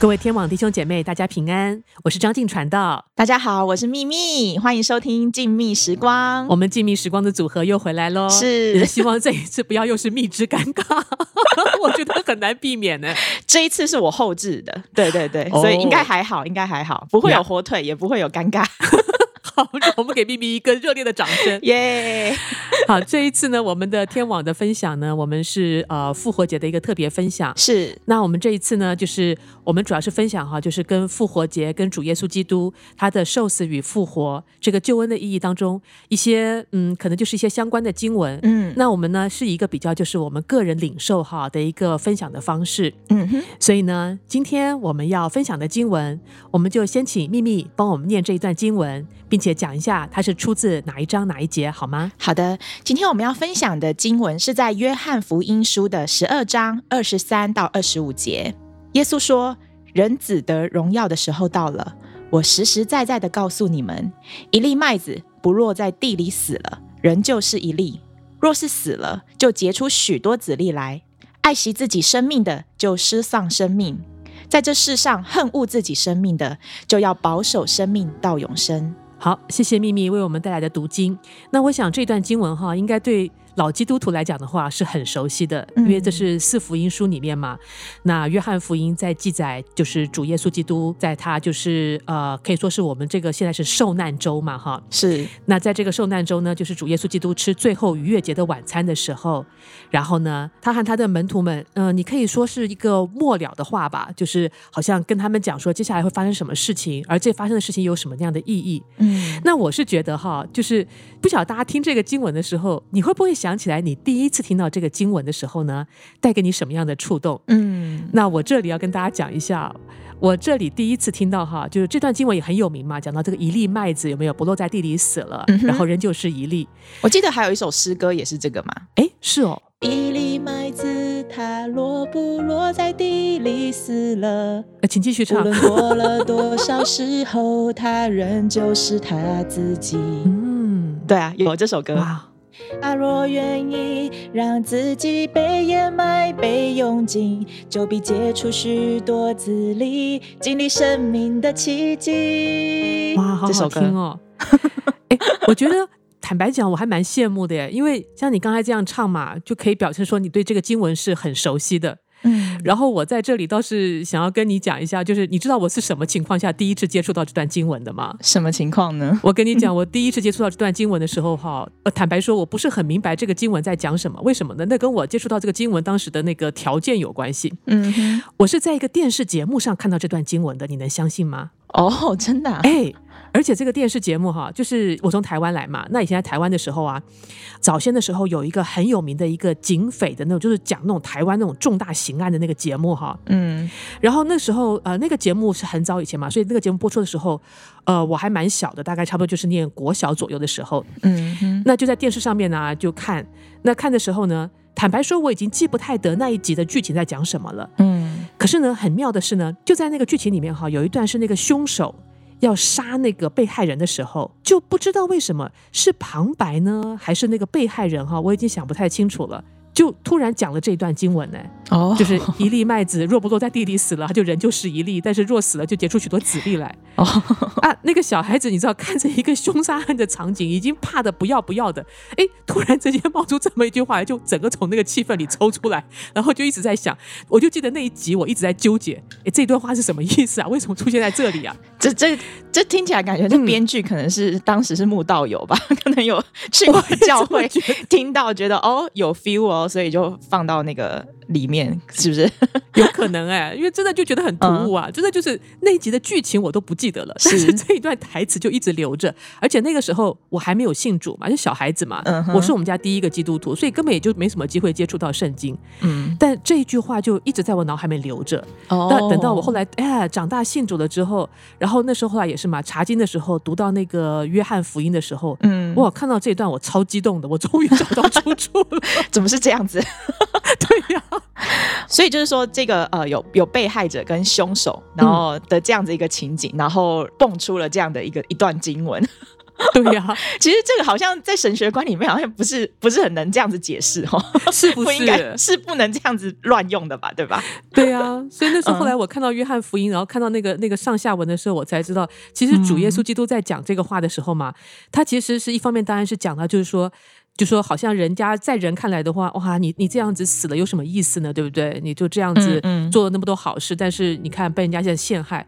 各位天网弟兄姐妹，大家平安，我是张静传道。大家好，我是秘密，欢迎收听静谧时光。我们静谧时光的组合又回来喽，是。希望这一次不要又是蜜汁尴尬，我觉得很难避免呢。这一次是我后置的，对对对，所以应该还好，应该还好，不会有火腿，也不会有尴尬。好，我们给秘密一个热烈的掌声，耶！好，这一次呢，我们的天网的分享呢，我们是呃复活节的一个特别分享。是，那我们这一次呢，就是我们主要是分享哈，就是跟复活节、跟主耶稣基督他的受死与复活这个救恩的意义当中一些嗯，可能就是一些相关的经文。嗯，那我们呢是一个比较就是我们个人领受哈的一个分享的方式。嗯哼，所以呢，今天我们要分享的经文，我们就先请秘密帮我们念这一段经文。并且讲一下它是出自哪一章哪一节，好吗？好的，今天我们要分享的经文是在约翰福音书的十二章二十三到二十五节。耶稣说：“人子得荣耀的时候到了。我实实在在的告诉你们，一粒麦子不落在地里死了，仍旧是一粒；若是死了，就结出许多子粒来。爱惜自己生命的，就失丧生命；在这世上恨恶自己生命的，就要保守生命到永生。”好，谢谢秘密为我们带来的读经。那我想这段经文哈，应该对。老基督徒来讲的话是很熟悉的，因为这是四福音书里面嘛。嗯、那约翰福音在记载，就是主耶稣基督在他就是呃，可以说是我们这个现在是受难周嘛，哈。是。那在这个受难周呢，就是主耶稣基督吃最后逾越节的晚餐的时候，然后呢，他和他的门徒们，嗯、呃，你可以说是一个末了的话吧，就是好像跟他们讲说接下来会发生什么事情，而这发生的事情有什么样的意义。嗯。那我是觉得哈，就是不晓得大家听这个经文的时候，你会不会？想起来，你第一次听到这个经文的时候呢，带给你什么样的触动？嗯，那我这里要跟大家讲一下，我这里第一次听到哈，就是这段经文也很有名嘛，讲到这个一粒麦子有没有不落在地里死了，嗯、然后仍旧是一粒。我记得还有一首诗歌也是这个嘛？哎，是哦，一粒麦子它落不落在地里死了？呃，请继续唱。无论过了多少时候，它仍旧是它自己。嗯，对啊，有这首歌。他若愿意让自己被掩埋、被用尽，就必结出许多子粒，经历生命的奇迹。哇，好好听哦！哎，我觉得坦白讲，我还蛮羡慕的耶，因为像你刚才这样唱嘛，就可以表现说你对这个经文是很熟悉的。嗯，然后我在这里倒是想要跟你讲一下，就是你知道我是什么情况下第一次接触到这段经文的吗？什么情况呢？我跟你讲，我第一次接触到这段经文的时候，哈，呃，坦白说，我不是很明白这个经文在讲什么。为什么呢？那跟我接触到这个经文当时的那个条件有关系。嗯，我是在一个电视节目上看到这段经文的，你能相信吗？哦，真的啊？哎。而且这个电视节目哈，就是我从台湾来嘛。那以前在台湾的时候啊，早先的时候有一个很有名的一个警匪的那种，就是讲那种台湾那种重大刑案的那个节目哈。嗯。然后那时候呃，那个节目是很早以前嘛，所以那个节目播出的时候，呃，我还蛮小的，大概差不多就是念国小左右的时候。嗯哼。那就在电视上面呢，就看。那看的时候呢，坦白说我已经记不太得那一集的剧情在讲什么了。嗯。可是呢，很妙的是呢，就在那个剧情里面哈，有一段是那个凶手。要杀那个被害人的时候，就不知道为什么是旁白呢，还是那个被害人哈，我已经想不太清楚了。就突然讲了这段经文呢，哦，就是一粒麦子若不落在地里死了，它就人就是一粒；但是若死了，就结出许多子粒来。哦，啊，那个小孩子你知道，看着一个凶杀案的场景，已经怕的不要不要的，哎，突然之间冒出这么一句话来，就整个从那个气氛里抽出来，然后就一直在想，我就记得那一集我一直在纠结，哎，这段话是什么意思啊？为什么出现在这里啊？这 这这听起来感觉这编剧可能是当时是慕道友吧，嗯、可能有去过教会，听到觉得哦有 feel 哦。所以就放到那个。里面是不是 有可能哎、欸？因为真的就觉得很突兀啊！嗯、真的就是那一集的剧情我都不记得了，是但是这一段台词就一直留着。而且那个时候我还没有信主嘛，就小孩子嘛，嗯、我是我们家第一个基督徒，所以根本也就没什么机会接触到圣经。嗯，但这一句话就一直在我脑海里面留着。哦，那等到我后来哎长大信主了之后，然后那时候后来也是嘛，查经的时候读到那个约翰福音的时候，嗯，哇，看到这一段我超激动的，我终于找到出处了。怎么是这样子？对呀、啊。所以就是说，这个呃，有有被害者跟凶手，然后的这样子一个情景，嗯、然后蹦出了这样的一个一段经文。对呀、啊，其实这个好像在神学观里面好像不是不是很能这样子解释哦，是不是？不应该是不能这样子乱用的吧？对吧？对啊，所以那时候后来我看到约翰福音，然后看到那个那个上下文的时候，我才知道，其实主耶稣基督在讲这个话的时候嘛，他其实是一方面当然是讲到就是说。就说好像人家在人看来的话，哇，你你这样子死了有什么意思呢？对不对？你就这样子做了那么多好事，嗯嗯、但是你看被人家现在陷害。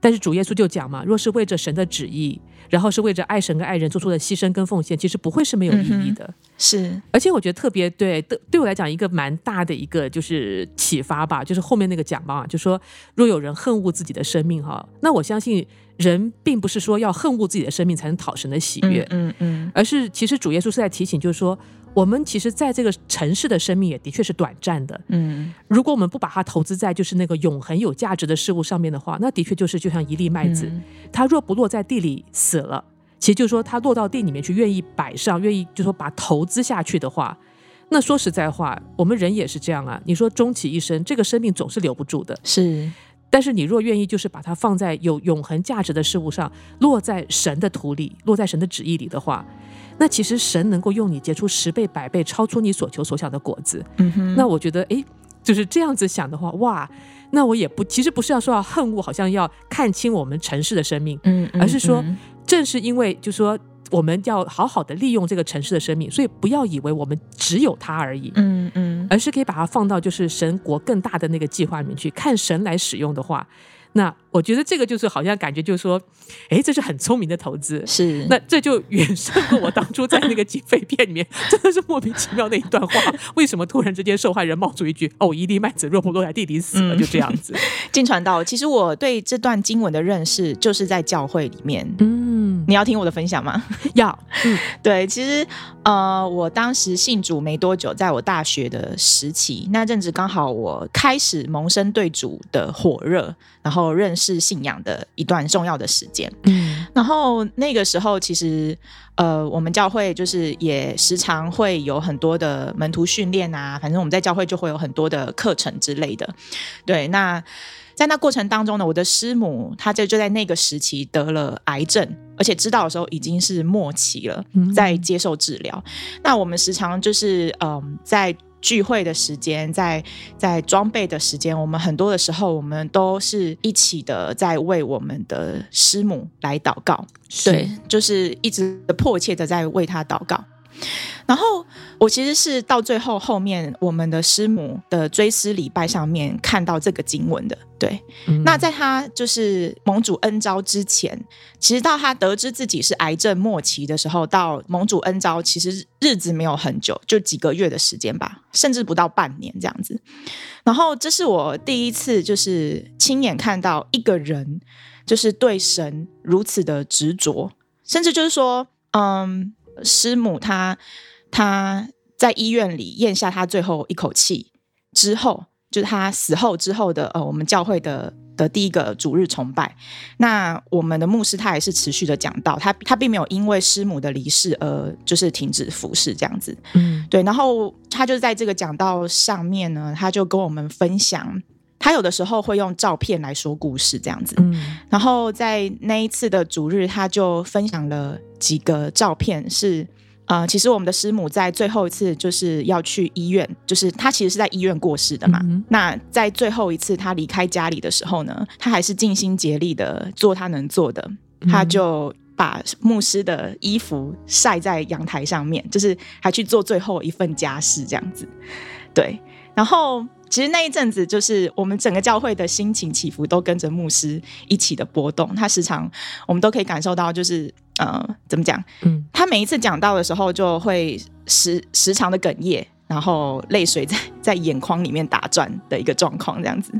但是主耶稣就讲嘛，若是为着神的旨意，然后是为着爱神跟爱人做出的牺牲跟奉献，其实不会是没有意义的。嗯、是，而且我觉得特别对对对我来讲一个蛮大的一个就是启发吧，就是后面那个讲嘛，就说若有人恨恶自己的生命哈，那我相信人并不是说要恨恶自己的生命才能讨神的喜悦，嗯嗯，嗯，而是其实主耶稣是在提醒，就是说。我们其实在这个城市的生命也的确是短暂的，嗯，如果我们不把它投资在就是那个永恒有价值的事物上面的话，那的确就是就像一粒麦子，嗯、它若不落在地里死了，其实就是说它落到地里面去，愿意摆上，愿意就说把投资下去的话，那说实在话，我们人也是这样啊。你说终其一生，这个生命总是留不住的，是。但是你若愿意就是把它放在有永恒价值的事物上，落在神的土里，落在神的旨意里的话。那其实神能够用你结出十倍百倍超出你所求所想的果子。嗯哼。那我觉得，哎，就是这样子想的话，哇，那我也不，其实不是要说要恨恶，好像要看清我们城市的生命，嗯，而是说，正是因为，就是说，我们要好好的利用这个城市的生命，所以不要以为我们只有它而已，嗯嗯，而是可以把它放到就是神国更大的那个计划里面去，看神来使用的话。那我觉得这个就是好像感觉就是说，哎，这是很聪明的投资。是，那这就远胜过我当初在那个警匪片里面，真的是莫名其妙那一段话。为什么突然之间受害人冒出一句：“哦，一粒麦子若不落在地里死了，嗯、就这样子。”进传道，其实我对这段经文的认识就是在教会里面。嗯，你要听我的分享吗？要。嗯，对，其实呃，我当时信主没多久，在我大学的时期，那阵子刚好我开始萌生对主的火热。然后认识信仰的一段重要的时间，嗯，然后那个时候其实，呃，我们教会就是也时常会有很多的门徒训练啊，反正我们在教会就会有很多的课程之类的。对，那在那过程当中呢，我的师母她就就在那个时期得了癌症，而且知道的时候已经是末期了，在接受治疗。嗯。那我们时常就是嗯、呃，在。聚会的时间，在在装备的时间，我们很多的时候，我们都是一起的在为我们的师母来祷告，对，就是一直迫切的在为她祷告。然后我其实是到最后后面我们的师母的追思礼拜上面看到这个经文的，对。嗯、那在他就是盟主恩召之前，其实到他得知自己是癌症末期的时候，到盟主恩召，其实日子没有很久，就几个月的时间吧，甚至不到半年这样子。然后这是我第一次就是亲眼看到一个人就是对神如此的执着，甚至就是说，嗯。师母她，她在医院里咽下她最后一口气之后，就是她死后之后的呃，我们教会的的第一个主日崇拜。那我们的牧师他也是持续的讲道，他他并没有因为师母的离世而就是停止服侍这样子。嗯，对。然后他就在这个讲道上面呢，他就跟我们分享。他有的时候会用照片来说故事，这样子。嗯，然后在那一次的主日，他就分享了几个照片是，是呃，其实我们的师母在最后一次就是要去医院，就是他其实是在医院过世的嘛。嗯、那在最后一次他离开家里的时候呢，他还是尽心竭力的做他能做的，他就把牧师的衣服晒在阳台上面，就是还去做最后一份家事，这样子。对，然后。其实那一阵子，就是我们整个教会的心情起伏都跟着牧师一起的波动。他时常，我们都可以感受到，就是呃，怎么讲？嗯，他每一次讲到的时候，就会时时常的哽咽，然后泪水在在眼眶里面打转的一个状况，这样子。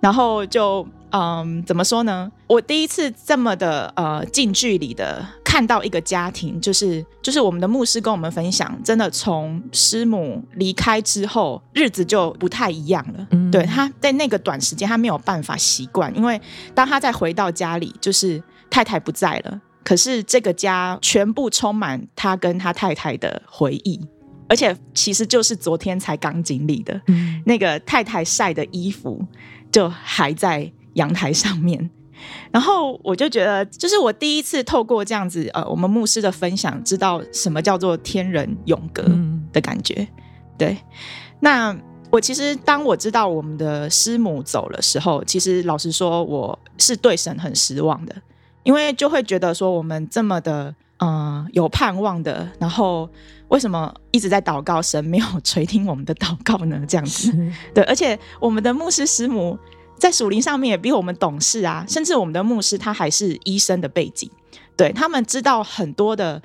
然后就嗯，怎么说呢？我第一次这么的呃近距离的看到一个家庭，就是就是我们的牧师跟我们分享，真的从师母离开之后，日子就不太一样了。嗯，对，他在那个短时间，他没有办法习惯，因为当他再回到家里，就是太太不在了，可是这个家全部充满他跟他太太的回忆，而且其实就是昨天才刚经历的，嗯，那个太太晒的衣服。就还在阳台上面，然后我就觉得，就是我第一次透过这样子，呃，我们牧师的分享，知道什么叫做天人永隔的感觉。嗯、对，那我其实当我知道我们的师母走了时候，其实老实说，我是对神很失望的，因为就会觉得说，我们这么的，嗯、呃，有盼望的，然后为什么一直在祷告，神没有 垂听我们的祷告呢？这样子，是对，而且我们的牧师师母。在属灵上面也比我们懂事啊，甚至我们的牧师他还是医生的背景，对，他们知道很多的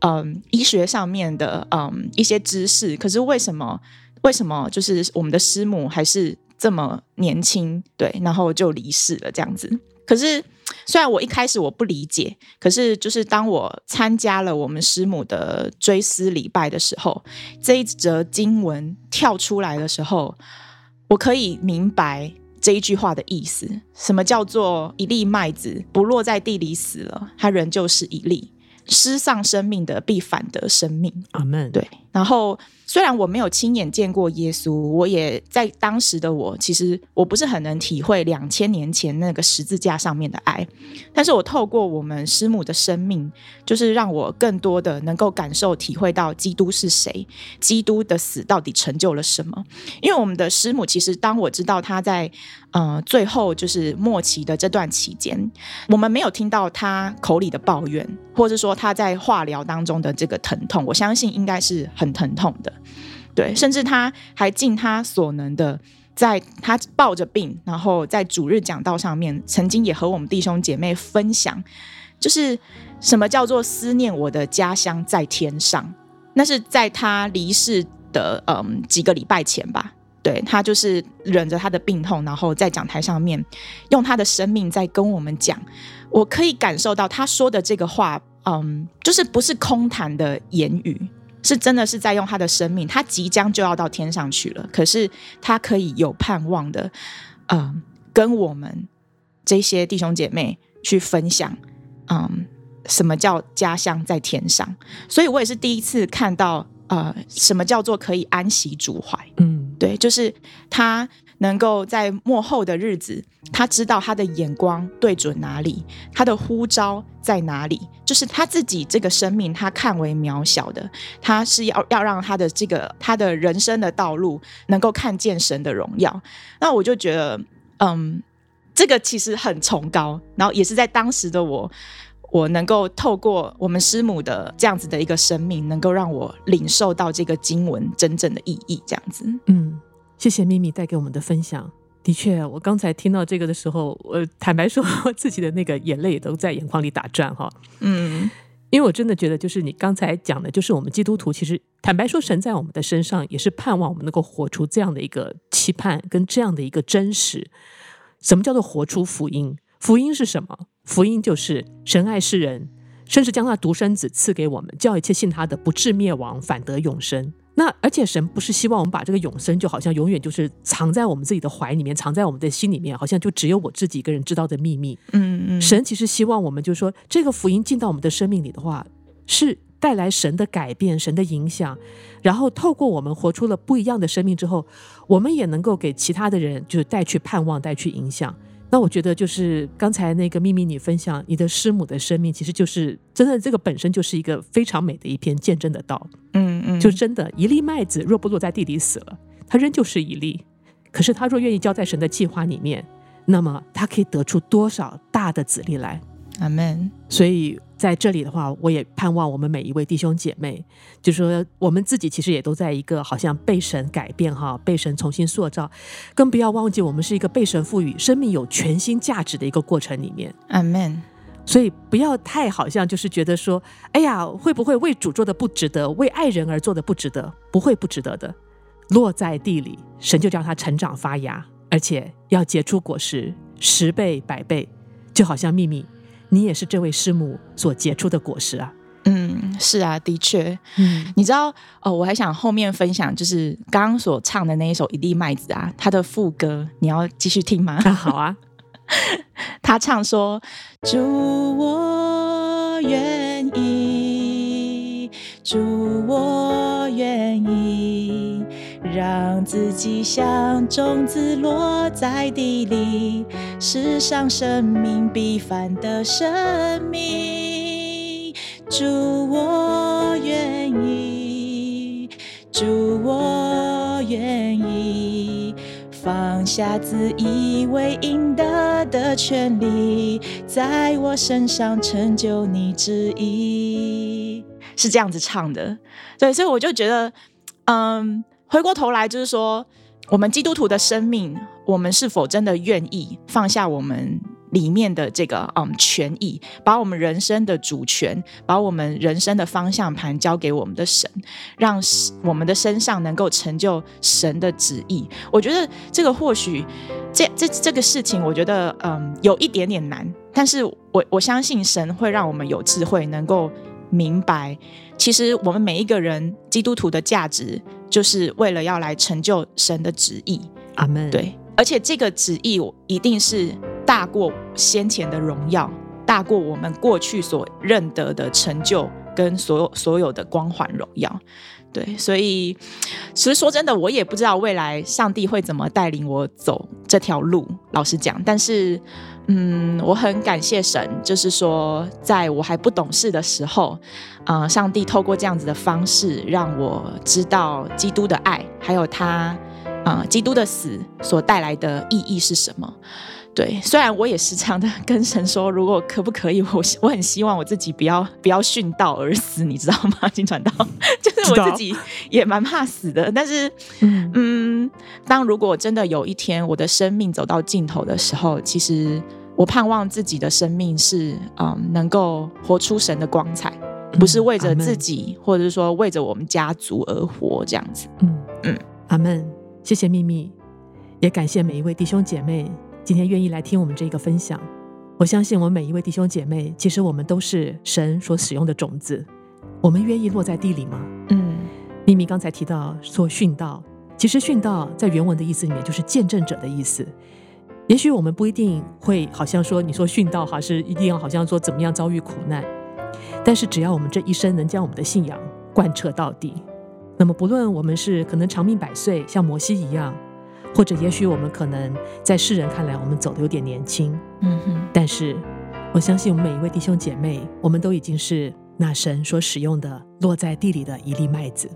嗯医学上面的嗯一些知识，可是为什么为什么就是我们的师母还是这么年轻，对，然后就离世了这样子。可是虽然我一开始我不理解，可是就是当我参加了我们师母的追思礼拜的时候，这一则经文跳出来的时候，我可以明白。这一句话的意思，什么叫做一粒麦子不落在地里死了，它仍旧是一粒；失丧生命的必反得生命。阿门。对，然后。虽然我没有亲眼见过耶稣，我也在当时的我，其实我不是很能体会两千年前那个十字架上面的爱，但是我透过我们师母的生命，就是让我更多的能够感受、体会到基督是谁，基督的死到底成就了什么。因为我们的师母，其实当我知道她在呃最后就是末期的这段期间，我们没有听到她口里的抱怨，或者说她在化疗当中的这个疼痛，我相信应该是很疼痛的。对，甚至他还尽他所能的，在他抱着病，然后在主日讲道上面，曾经也和我们弟兄姐妹分享，就是什么叫做思念我的家乡在天上。那是在他离世的嗯几个礼拜前吧，对，他就是忍着他的病痛，然后在讲台上面用他的生命在跟我们讲。我可以感受到他说的这个话，嗯，就是不是空谈的言语。是真的是在用他的生命，他即将就要到天上去了。可是他可以有盼望的，嗯，跟我们这些弟兄姐妹去分享，嗯，什么叫家乡在天上？所以我也是第一次看到，呃，什么叫做可以安息主怀？嗯，对，就是他。能够在幕后的日子，他知道他的眼光对准哪里，他的呼召在哪里，就是他自己这个生命，他看为渺小的，他是要要让他的这个他的人生的道路能够看见神的荣耀。那我就觉得，嗯，这个其实很崇高，然后也是在当时的我，我能够透过我们师母的这样子的一个生命，能够让我领受到这个经文真正的意义，这样子，嗯。谢谢秘密带给我们的分享。的确，我刚才听到这个的时候，我坦白说，我自己的那个眼泪也都在眼眶里打转哈。嗯，因为我真的觉得，就是你刚才讲的，就是我们基督徒其实坦白说，神在我们的身上也是盼望我们能够活出这样的一个期盼跟这样的一个真实。什么叫做活出福音？福音是什么？福音就是神爱世人，甚至将他独生子赐给我们，叫一切信他的不至灭亡，反得永生。那而且神不是希望我们把这个永生就好像永远就是藏在我们自己的怀里面，藏在我们的心里面，好像就只有我自己一个人知道的秘密。嗯嗯。神其实希望我们就是说，这个福音进到我们的生命里的话，是带来神的改变、神的影响，然后透过我们活出了不一样的生命之后，我们也能够给其他的人就是带去盼望、带去影响。那我觉得就是刚才那个秘密，你分享你的师母的生命，其实就是真的，这个本身就是一个非常美的一篇见证的道。嗯嗯，就真的，一粒麦子若不落在地里死了，它仍旧是一粒；可是它若愿意交在神的计划里面，那么它可以得出多少大的子粒来。阿门。所以在这里的话，我也盼望我们每一位弟兄姐妹，就说我们自己其实也都在一个好像被神改变哈，被神重新塑造，更不要忘记我们是一个被神赋予生命有全新价值的一个过程里面。阿门。所以不要太好像就是觉得说，哎呀，会不会为主做的不值得，为爱人而做的不值得？不会不值得的，落在地里，神就叫它成长发芽，而且要结出果实，十倍百倍，就好像秘密。你也是这位师母所结出的果实啊！嗯，是啊，的确。嗯，你知道哦，我还想后面分享，就是刚刚所唱的那一首《一粒麦子》啊，它的副歌，你要继续听吗？啊，好啊。他唱说：“祝，我愿自己像种子落在地里，世上生命必凡的生命。主，我愿意，主，我愿意。放下自以为应得的权利，在我身上成就你旨意，是这样子唱的。对，所以我就觉得，嗯，回过头来就是说，我们基督徒的生命，我们是否真的愿意放下我们？里面的这个嗯权益，把我们人生的主权，把我们人生的方向盘交给我们的神，让我们的身上能够成就神的旨意。我觉得这个或许这这这个事情，我觉得嗯有一点点难，但是我我相信神会让我们有智慧，能够明白，其实我们每一个人基督徒的价值，就是为了要来成就神的旨意。阿门。对，而且这个旨意一定是。大过先前的荣耀，大过我们过去所认得的成就跟所有所有的光环荣耀，对，所以其实说真的，我也不知道未来上帝会怎么带领我走这条路。老实讲，但是嗯，我很感谢神，就是说，在我还不懂事的时候，呃，上帝透过这样子的方式，让我知道基督的爱，还有他呃基督的死所带来的意义是什么。对，虽然我也时常的跟神说，如果可不可以，我我很希望我自己不要不要殉道而死，你知道吗？金传道，就是我自己也蛮怕死的。但是，嗯，嗯，当如果真的有一天我的生命走到尽头的时候，其实我盼望自己的生命是嗯，能够活出神的光彩，不是为着自己，嗯、或者是说为着我们家族而活这样子。嗯嗯，阿门。谢谢秘密，也感谢每一位弟兄姐妹。今天愿意来听我们这个分享，我相信我们每一位弟兄姐妹，其实我们都是神所使用的种子。我们愿意落在地里吗？嗯，秘密刚才提到说殉道，其实殉道在原文的意思里面就是见证者的意思。也许我们不一定会好像说你说殉道哈是一定要好像说怎么样遭遇苦难，但是只要我们这一生能将我们的信仰贯彻到底，那么不论我们是可能长命百岁，像摩西一样。或者，也许我们可能在世人看来，我们走的有点年轻，嗯哼。但是，我相信我们每一位弟兄姐妹，我们都已经是那神所使用的落在地里的一粒麦子。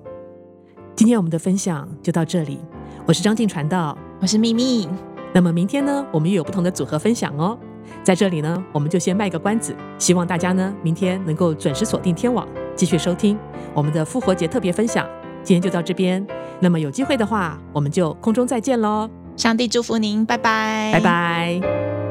今天我们的分享就到这里，我是张静传道，我是秘密。那么明天呢，我们又有不同的组合分享哦。在这里呢，我们就先卖个关子，希望大家呢明天能够准时锁定天网，继续收听我们的复活节特别分享。今天就到这边，那么有机会的话，我们就空中再见喽！上帝祝福您，拜拜，拜拜。